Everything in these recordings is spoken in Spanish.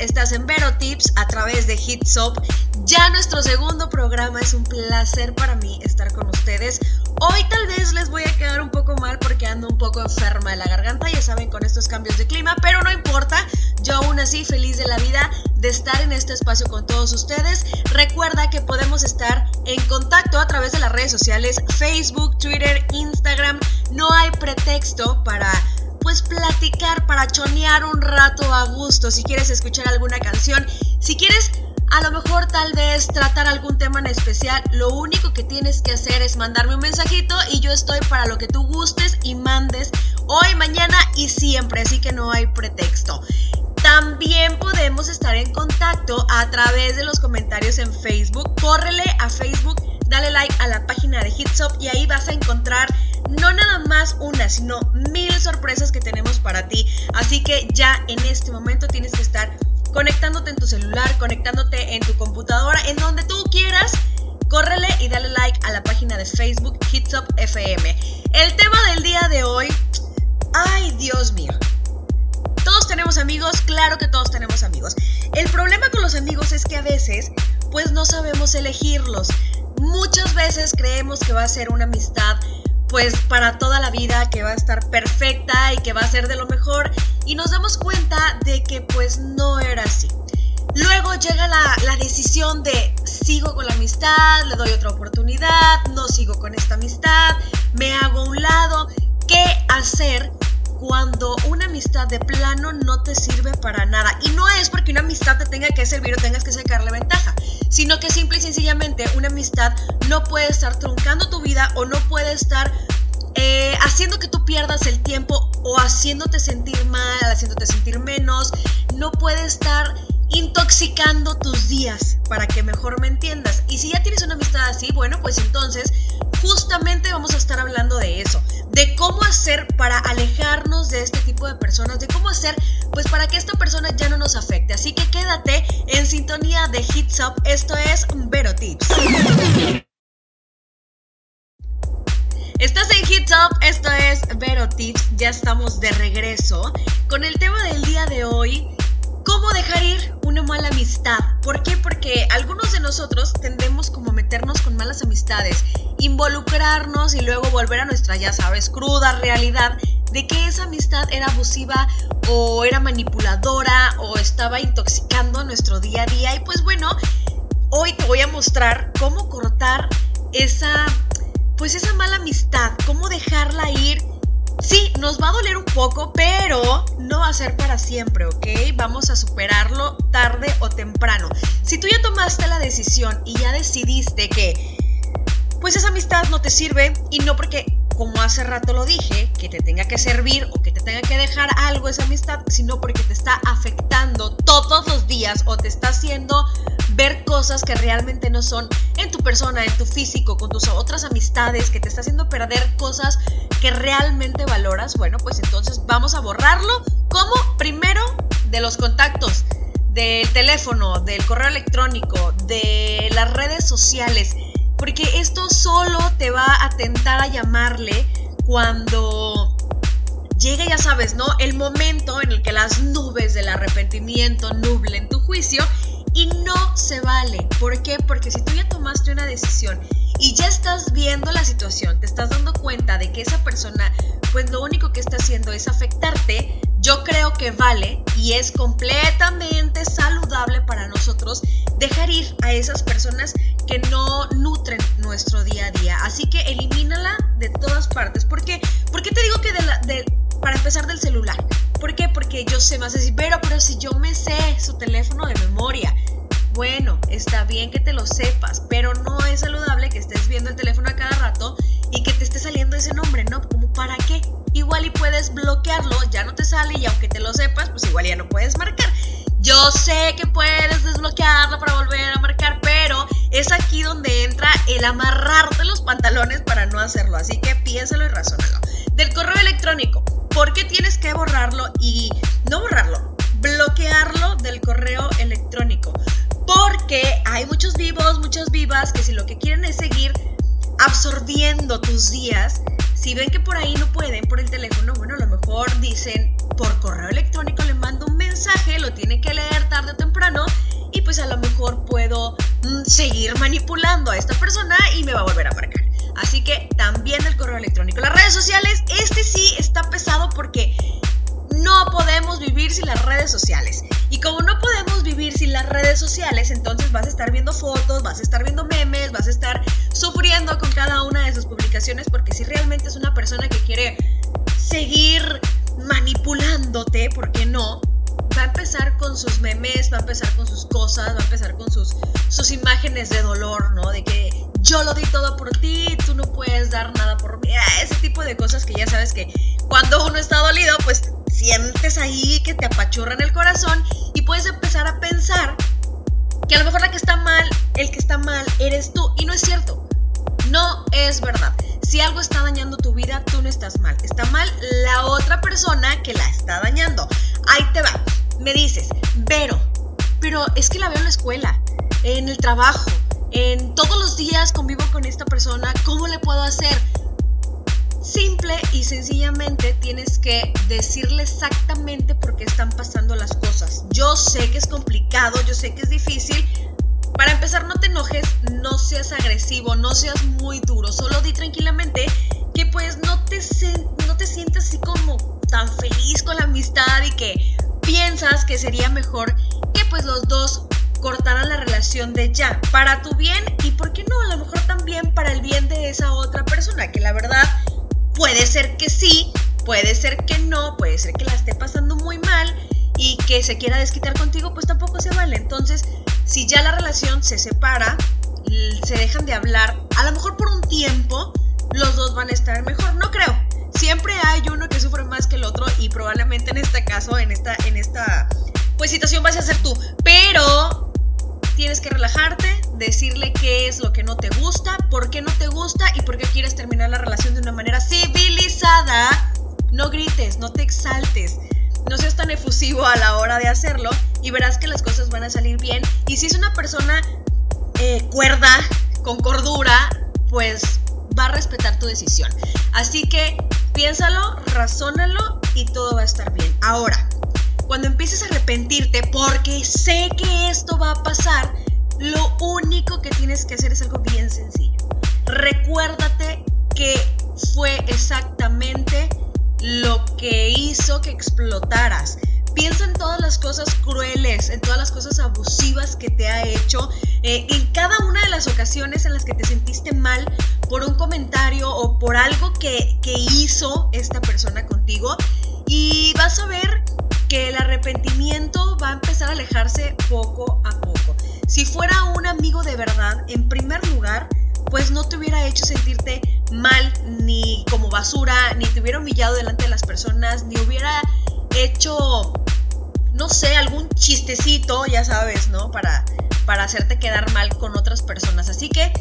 estás en Vero Tips a través de Hitsop. Ya nuestro segundo programa es un placer para mí estar con ustedes. Hoy tal vez les voy a quedar un poco mal porque ando un poco enferma de la garganta, ya saben, con estos cambios de clima, pero no importa, yo aún así feliz de la vida de estar en este espacio con todos ustedes. Recuerda que podemos estar en contacto a través de las redes sociales Facebook, Twitter, Instagram. No hay pretexto para pues platicar, para chonear un rato a gusto, si quieres escuchar alguna canción, si quieres a lo mejor tal vez tratar algún tema en especial, lo único que tienes que hacer es mandarme un mensajito y yo estoy para lo que tú gustes y mandes hoy, mañana y siempre, así que no hay pretexto. También podemos estar en contacto a través de los comentarios en Facebook. Córrele a Facebook, dale like a la página de Hitsop y ahí vas a encontrar no nada más una, sino mil sorpresas que tenemos para ti. Así que ya en este momento tienes que estar conectándote en tu celular, conectándote en tu computadora, en donde tú quieras. Córrele y dale like a la página de Facebook Hitsop FM. El tema del día de hoy, ay Dios mío. Todos tenemos amigos, claro que todos tenemos amigos. El problema con los amigos es que a veces pues no sabemos elegirlos. Muchas veces creemos que va a ser una amistad pues para toda la vida, que va a estar perfecta y que va a ser de lo mejor y nos damos cuenta de que pues no era así. Luego llega la, la, decisión de sigo con la amistad, le doy otra oportunidad, no sigo con esta amistad, me hago a un lado. ¿Qué hacer cuando una amistad de plano no te sirve para nada? Y no es porque una amistad te tenga que servir o tengas que sacarle ventaja, sino que simple y sencillamente una amistad no puede estar truncando tu vida o no puede estar eh, haciendo que tú pierdas el tiempo o haciéndote sentir mal, haciéndote sentir menos, no puede estar intoxicando tus días para que mejor me entiendas. Y si ya tienes una amistad así, bueno, pues entonces justamente vamos a estar hablando de eso, de cómo hacer para alejarnos de este tipo de personas, de cómo hacer pues para que esta persona ya no nos afecte. Así que quédate en sintonía de Hits Up, esto es Vero Tips. Estás en Hits Up, esto es Vero Tips, ya estamos de regreso con el tema del día de hoy ¿Cómo dejar ir una mala amistad? ¿Por qué? Porque algunos de nosotros tendemos como a meternos con malas amistades, involucrarnos y luego volver a nuestra, ya sabes, cruda realidad de que esa amistad era abusiva o era manipuladora o estaba intoxicando nuestro día a día. Y pues bueno, hoy te voy a mostrar cómo cortar esa, pues esa mala amistad, cómo dejarla ir Sí, nos va a doler un poco, pero no va a ser para siempre, ¿ok? Vamos a superarlo tarde o temprano. Si tú ya tomaste la decisión y ya decidiste que, pues esa amistad no te sirve y no porque, como hace rato lo dije, que te tenga que servir o que te tenga que dejar algo esa amistad, sino porque te está afectando todos los días o te está haciendo ver cosas que realmente no son en tu persona, en tu físico, con tus otras amistades, que te está haciendo perder cosas que realmente valoras, bueno, pues entonces vamos a borrarlo como primero de los contactos, del teléfono, del correo electrónico, de las redes sociales, porque esto solo te va a tentar a llamarle cuando llega, ya sabes, ¿no? El momento en el que las nubes del arrepentimiento nublen tu juicio y no se vale. ¿Por qué? Porque si tú ya tomaste una decisión y ya estás viendo la situación, te estás dando cuenta de que esa persona, pues lo único que está haciendo es afectarte, yo creo que vale y es completamente saludable para nosotros dejar ir a esas personas que no nutren nuestro día a día. Así que elimínala de todas partes. ¿Por qué? ¿Por qué te digo que de, la, para empezar del celular? ¿Por qué? Porque yo sé más decir, pero, pero si yo me sé su teléfono de memoria, bueno, está bien que te lo sepas, pero no es saludable que estés viendo el teléfono a cada rato y que te esté saliendo ese nombre, ¿no? Como para qué. Igual y puedes bloquearlo, ya no te sale y aunque te lo sepas, pues igual ya no puedes marcar. Yo sé que puedes desbloquearlo para volver a marcar, pero es aquí donde entra el amarrarte los pantalones para no hacerlo. Así que piénsalo y razónalo. Del correo electrónico, ¿por qué tienes que borrarlo y no borrarlo? Bloquearlo del correo electrónico. Porque hay muchos vivos, muchas vivas que si lo que quieren es seguir absorbiendo tus días, si ven que por ahí no pueden por el teléfono, bueno, a lo mejor dicen, por correo electrónico le mando un mensaje, lo tiene que leer tarde o temprano y pues a lo mejor puedo mm, seguir manipulando a esta persona y me va a volver a marcar. Así que también el correo electrónico. Las redes sociales, este sí está pesado porque no podemos vivir sin las redes sociales. Y como no podemos vivir sin las redes sociales, entonces vas a estar viendo fotos, vas a estar viendo memes, vas a estar sufriendo con cada una de sus publicaciones porque si realmente es una persona que quiere seguir manipulándote, ¿por qué no? Va a empezar con sus memes, va a empezar con sus cosas, va a empezar con sus, sus imágenes de dolor, ¿no? De que yo lo di todo por ti, tú no puedes dar nada por mí. Ah, ese tipo de cosas que ya sabes que cuando uno está dolido, pues sientes ahí que te apachurra en el corazón y puedes empezar a pensar que a lo mejor la que está mal, el que está mal eres tú. Y no es cierto. No es verdad. Si algo está dañando tu vida, tú no estás mal. Está mal la otra persona que la está dañando. Ahí te va. Me dices, Vero, pero es que la veo en la escuela, en el trabajo, en todos los días convivo con esta persona. ¿Cómo le puedo hacer? Simple y sencillamente tienes que decirle exactamente por qué están pasando las cosas. Yo sé que es complicado, yo sé que es difícil. Para empezar, no te enojes, no seas agresivo, no seas muy duro. Solo di tranquilamente que pues no te, sientes así como tan feliz con la amistad y que piensas que sería mejor que pues los dos cortaran la relación de ya, para tu bien y por qué no, a lo mejor también para el bien de esa otra persona, que la verdad Puede ser que sí, puede ser que no, puede ser que la esté pasando muy mal y que se quiera desquitar contigo, pues tampoco se vale. Entonces, si ya la relación se separa, se dejan de hablar, a lo mejor por un tiempo, los dos van a estar mejor. No creo. Siempre hay uno que sufre más que el otro y probablemente en este caso, en esta, en esta pues situación vas a ser tú. Pero tienes que relajarte, decirle qué es lo que no te gusta, por qué no te gusta y por qué quieres terminar la relación de una manera civilizada. No grites, no te exaltes, no seas tan efusivo a la hora de hacerlo y verás que las cosas van a salir bien. Y si es una persona eh, cuerda, con cordura, pues va a respetar tu decisión. Así que piénsalo, razónalo y todo va a estar bien. Ahora, cuando empieces a arrepentirte porque sé que esto va a pasar, lo único que tienes que hacer es algo bien sencillo. Recuérdate que fue exactamente lo que hizo que explotaras. Piensa en todas las cosas crueles, en todas las cosas abusivas que te ha hecho, eh, en cada una de las ocasiones en las que te sentiste mal por un comentario o por algo que, que hizo esta persona contigo. Y vas a ver que el arrepentimiento va a empezar a alejarse poco a poco. Si fuera un amigo de verdad, en primer lugar, pues no te hubiera hecho sentirte mal, ni como basura, ni te hubiera humillado delante de las personas, ni hubiera hecho, no sé, algún chistecito, ya sabes, ¿no? Para, para hacerte quedar mal con otras personas. Así que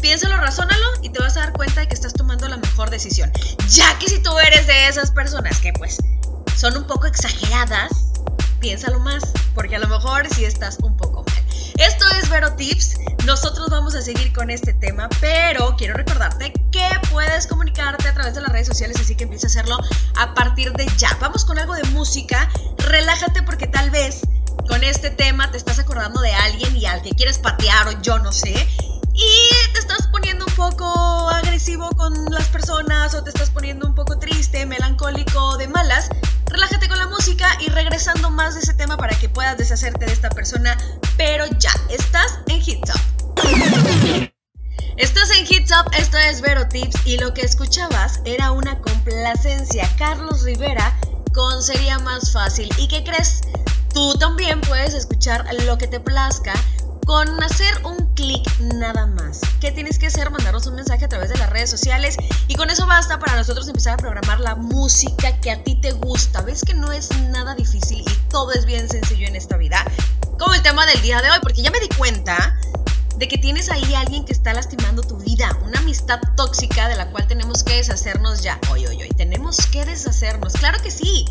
piénsalo, razónalo y te vas a dar cuenta de que estás tomando la mejor decisión. Ya que si tú eres de esas personas que pues son un poco exageradas, piénsalo más, porque a lo mejor si estás un poco. Esto es Vero Tips. Nosotros vamos a seguir con este tema, pero quiero recordarte que puedes comunicarte a través de las redes sociales, así que empieza a hacerlo a partir de ya. Vamos con algo de música. Relájate porque tal vez con este tema te estás acordando de alguien y al que quieres patear o yo no sé. Y te estás poniendo un poco agresivo con las personas o te estás poniendo un poco triste, melancólico, de malas relájate con la música y regresando más de ese tema para que puedas deshacerte de esta persona, pero ya, estás en Hit Top. Estás en Hit Top, esto es Vero Tips y lo que escuchabas era una complacencia Carlos Rivera con Sería Más Fácil. ¿Y qué crees? Tú también puedes escuchar lo que te plazca con hacer un clic nada más. ¿Qué tienes que hacer? Mandarnos un mensaje a través de las redes sociales y con eso basta para nosotros empezar a programar la música que a ti te gusta. ¿Ves que no es nada difícil y todo es bien sencillo en esta vida? Como el tema del día de hoy, porque ya me di cuenta de que tienes ahí a alguien que está lastimando tu vida, una amistad tóxica de la cual tenemos que deshacernos ya. Hoy, hoy, hoy, tenemos que deshacernos. Claro que sí.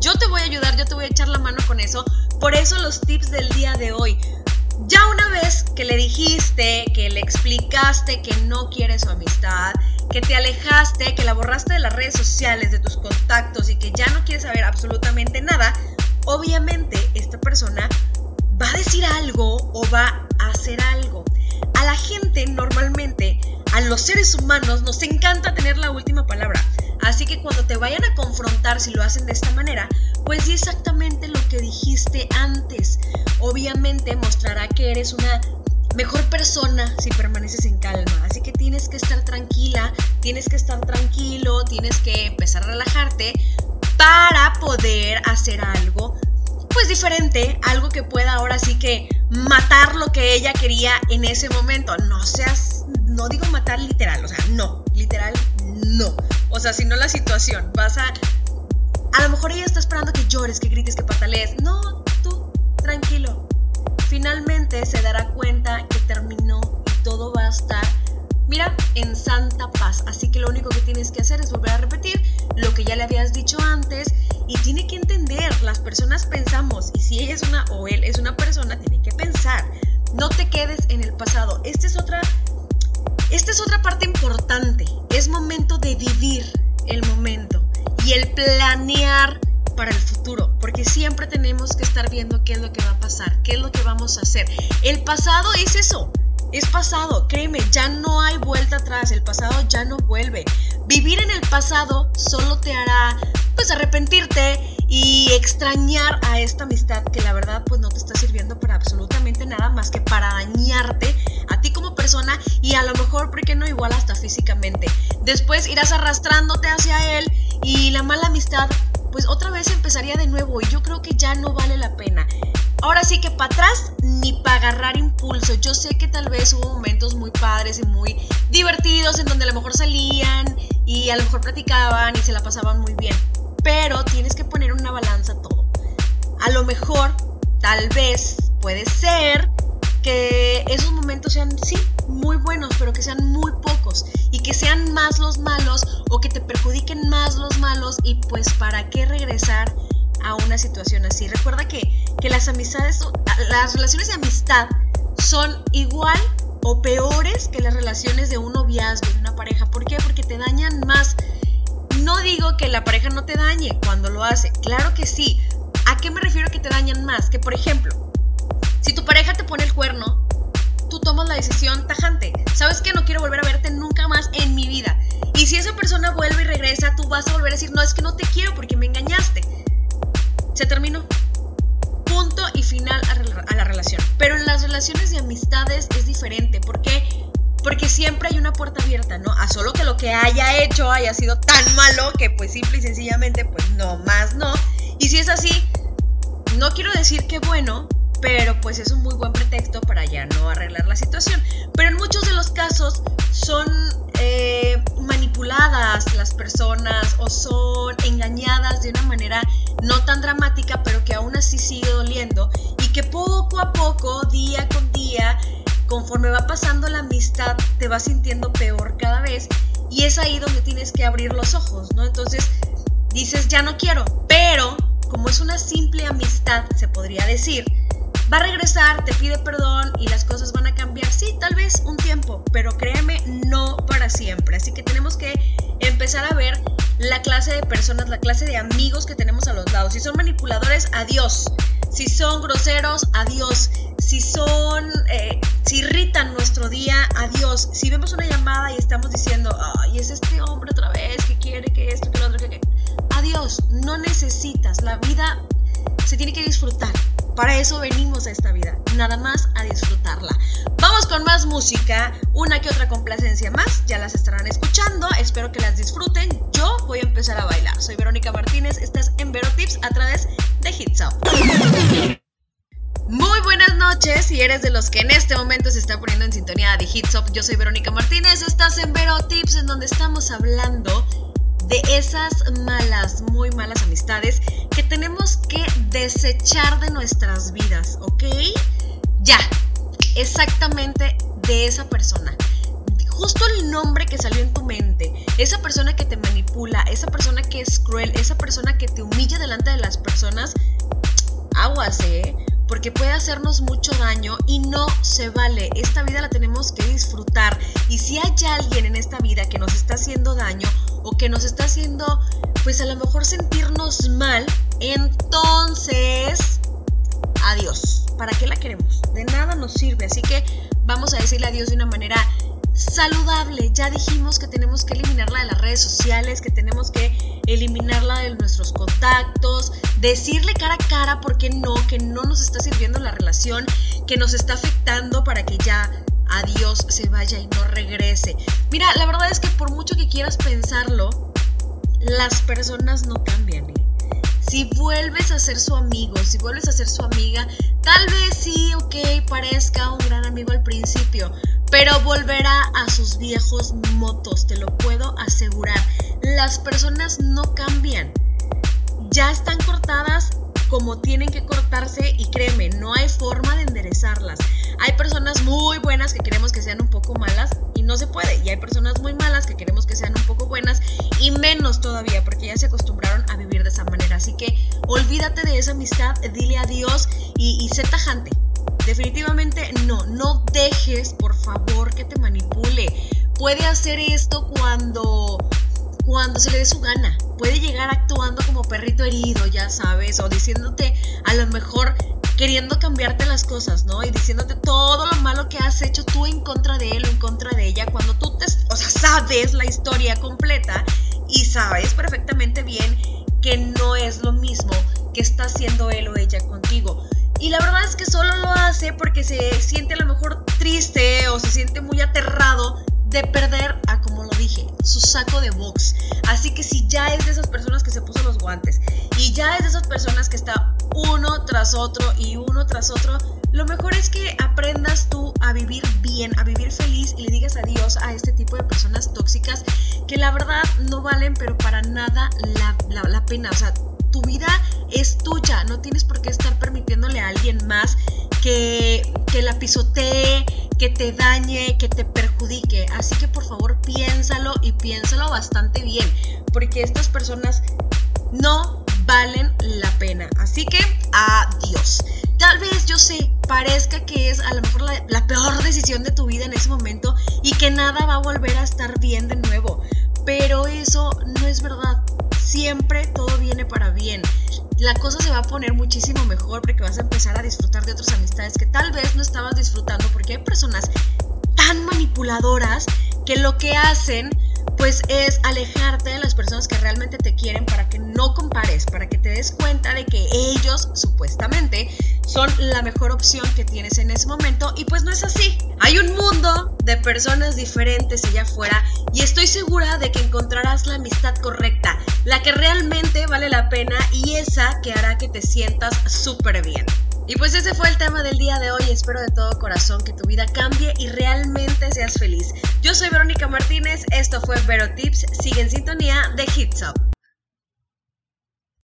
Yo te voy a ayudar, yo te voy a echar la mano con eso. Por eso los tips del día de hoy. Ya una vez que le dijiste, que le explicaste que no quiere su amistad, que te alejaste, que la borraste de las redes sociales, de tus contactos y que ya no quieres saber absolutamente nada, obviamente esta persona va a decir algo o va a hacer algo. A la gente normalmente, a los seres humanos, nos encanta tener la última palabra. Así que cuando te vayan a confrontar si lo hacen de esta manera, pues di exactamente lo que dijiste antes. Obviamente mostrará que eres una mejor persona si permaneces en calma. Así que tienes que estar tranquila, tienes que estar tranquilo, tienes que empezar a relajarte para poder hacer algo pues diferente, algo que pueda ahora sí que matar lo que ella quería en ese momento. No seas, no digo matar literal, o sea, no, literal, no. O sea, si no la situación, vas a... A lo mejor ella está esperando que llores, que grites, que patalees. No, tú, tranquilo. Finalmente se dará cuenta que terminó y todo va a estar, mira, en santa paz. Así que lo único que tienes que hacer es volver a repetir lo que ya le habías dicho antes y tiene que entender, las personas pensamos y si ella es una o él es una persona, tiene que pensar. No te quedes en el pasado. Esta es otra esta es otra parte importante. Es momento de vivir el momento y el planear para el futuro, porque siempre tenemos que estar viendo qué es lo que va a pasar, qué es lo que vamos a hacer. El pasado es eso, es pasado, créeme, ya no hay vuelta atrás, el pasado ya no vuelve. Vivir en el pasado solo te hará pues arrepentirte y extrañar a esta amistad que la verdad pues no te está sirviendo para absolutamente nada más que para dañarte a ti como persona y a lo mejor, ¿por qué no? Igual hasta físicamente. Después irás arrastrándote hacia él y la mala amistad pues otra vez empezaría de nuevo y yo creo que ya no vale la pena. Ahora sí que para atrás ni para agarrar impulso. Yo sé que tal vez hubo momentos muy padres y muy divertidos en donde a lo mejor salían y a lo mejor platicaban y se la pasaban muy bien pero tienes que poner una balanza todo. A lo mejor, tal vez, puede ser que esos momentos sean, sí, muy buenos, pero que sean muy pocos y que sean más los malos o que te perjudiquen más los malos y pues para qué regresar a una situación así. Recuerda que, que las amistades, las relaciones de amistad son igual o peores que las relaciones de un noviazgo, de una pareja. ¿Por qué? Porque te dañan más no digo que la pareja no te dañe cuando lo hace, claro que sí. ¿A qué me refiero que te dañan más? Que por ejemplo, si tu pareja te pone el cuerno, tú tomas la decisión tajante. ¿Sabes que no quiero volver a verte nunca más en mi vida? Y si esa persona vuelve y regresa, tú vas a volver a decir, no, es que no te quiero porque me engañaste. Se terminó. Punto y final a, la relación. Pero en las relaciones de amistades es diferente. ¿Por qué? porque siempre hay una puerta abierta, ¿no? A solo que lo que haya hecho haya sido tan malo que pues simple y sencillamente pues no más no. Y si es así, no quiero decir que bueno, pero pues es un muy buen pretexto para ya no arreglar la situación. Pero en muchos de los casos son eh, manipuladas las personas o son engañadas de una manera no tan dramática, pero que aún así sigue doliendo y que poco a poco, día con día, conforme va pasando la amistad, te vas sintiendo peor cada vez y es ahí donde tienes que abrir los ojos, ¿no? Entonces dices, ya no quiero, pero como es una simple amistad, se podría decir, va a regresar, te pide perdón y las cosas van a cambiar. Sí, tal vez un tiempo, pero créeme, no para siempre. Así que tenemos que empezar a ver la clase de personas, la clase de amigos que tenemos a los lados. Si son manipuladores, adiós. Si son groseros, adiós. Si son, eh, si irritan nuestro día, adiós. Si vemos una llamada y estamos diciendo, ay, es este hombre otra vez que quiere que esto, que lo otro, que... Adiós, no necesitas. La vida se tiene que disfrutar. Para eso venimos a esta vida, nada más a disfrutarla. Vamos con más música, una que otra complacencia más, ya las estarán escuchando, espero que las disfruten. Yo voy a empezar a bailar. Soy Verónica Martínez, estás en Vero Tips a través de Hits Up. Muy buenas noches, si eres de los que en este momento se está poniendo en sintonía de Hits Up, yo soy Verónica Martínez, estás en Vero Tips en donde estamos hablando de esas malas, muy malas amistades que tenemos que desechar de nuestras vidas, ¿ok? Ya, exactamente de esa persona. Justo el nombre que salió en tu mente, esa persona que te manipula, esa persona que es cruel, esa persona que te humilla delante de las personas, aguas, ¿eh? porque puede hacernos mucho daño y no se vale. Esta vida la tenemos que disfrutar y si hay alguien en esta vida que nos está haciendo daño o que nos está haciendo pues a lo mejor sentirnos mal, entonces adiós. ¿Para qué la queremos? De nada nos sirve, así que vamos a decirle adiós de una manera saludable. Ya dijimos que tenemos que eliminarla de las redes sociales, que tenemos que eliminarla de nuestros contactos, decirle cara a cara por qué no, que no nos está sirviendo la relación, que nos está afectando para que ya adiós se vaya y no regrese. Mira, la verdad es que por mucho que quieras pensarlo, las personas no cambian. ¿eh? Si vuelves a ser su amigo, si vuelves a ser su amiga, tal vez sí, ok, parezca un gran amigo al principio, pero volverá a sus viejos motos, te lo puedo asegurar. Las personas no cambian. Ya están cortadas como tienen que cortarse y créeme, no hay forma de enderezarlas. Hay personas muy buenas que queremos que sean un poco malas y no se puede. Y hay personas muy malas que queremos que sean un poco buenas y menos todavía porque ya se acostumbraron a vivir de esa manera. Así que olvídate de esa amistad, dile adiós y, y sé tajante. Definitivamente no, no dejes por favor que te manipule. Puede hacer esto cuando cuando se le dé su gana. Puede llegar actuando como perrito herido, ya sabes, o diciéndote a lo mejor queriendo cambiarte las cosas, ¿no? Y diciéndote todo lo malo que has hecho tú en contra de él o en contra de ella, cuando tú te, o sea, sabes la historia completa y sabes perfectamente bien que no es lo mismo que está haciendo él o ella contigo. Y la verdad es que solo lo hace porque se siente a lo mejor triste o se siente muy aterrado de perder a, como lo dije, su saco de box. Así que si ya es de esas personas que se puso los guantes y ya es de esas personas que está uno tras otro y uno tras otro, lo mejor es que aprendas tú a vivir bien, a vivir feliz y le digas adiós a este tipo de personas tóxicas que la verdad no valen pero para nada la, la, la pena. O sea, tu vida es tuya, no tienes por qué estar permitiéndole a alguien más que, que la pisotee, que te dañe, que te perjudique. Así que por favor piénsalo y piénsalo bastante bien, porque estas personas no valen la pena. Así que adiós. Tal vez yo sé, parezca que es a lo mejor la, peor decisión de tu vida en ese momento y que nada va a volver a estar bien de nuevo. Pero eso no es verdad siempre todo viene para bien. La cosa se va a poner muchísimo mejor porque vas a empezar a disfrutar de otras amistades que tal vez no estabas disfrutando porque hay personas tan manipuladoras que lo que hacen pues es alejarte de las personas que realmente te quieren para que no compares, para que te des cuenta de que ellos supuestamente son la mejor opción que tienes en ese momento y pues no es así. Hay un mundo de personas diferentes allá afuera y estoy segura de que encontrarás la amistad correcta, la que realmente vale la pena y esa que hará que te sientas súper bien. Y pues ese fue el tema del día de hoy. Espero de todo corazón que tu vida cambie y realmente seas feliz. Yo soy Verónica Martínez, esto fue Vero Tips. Sigue en sintonía de Hits Up.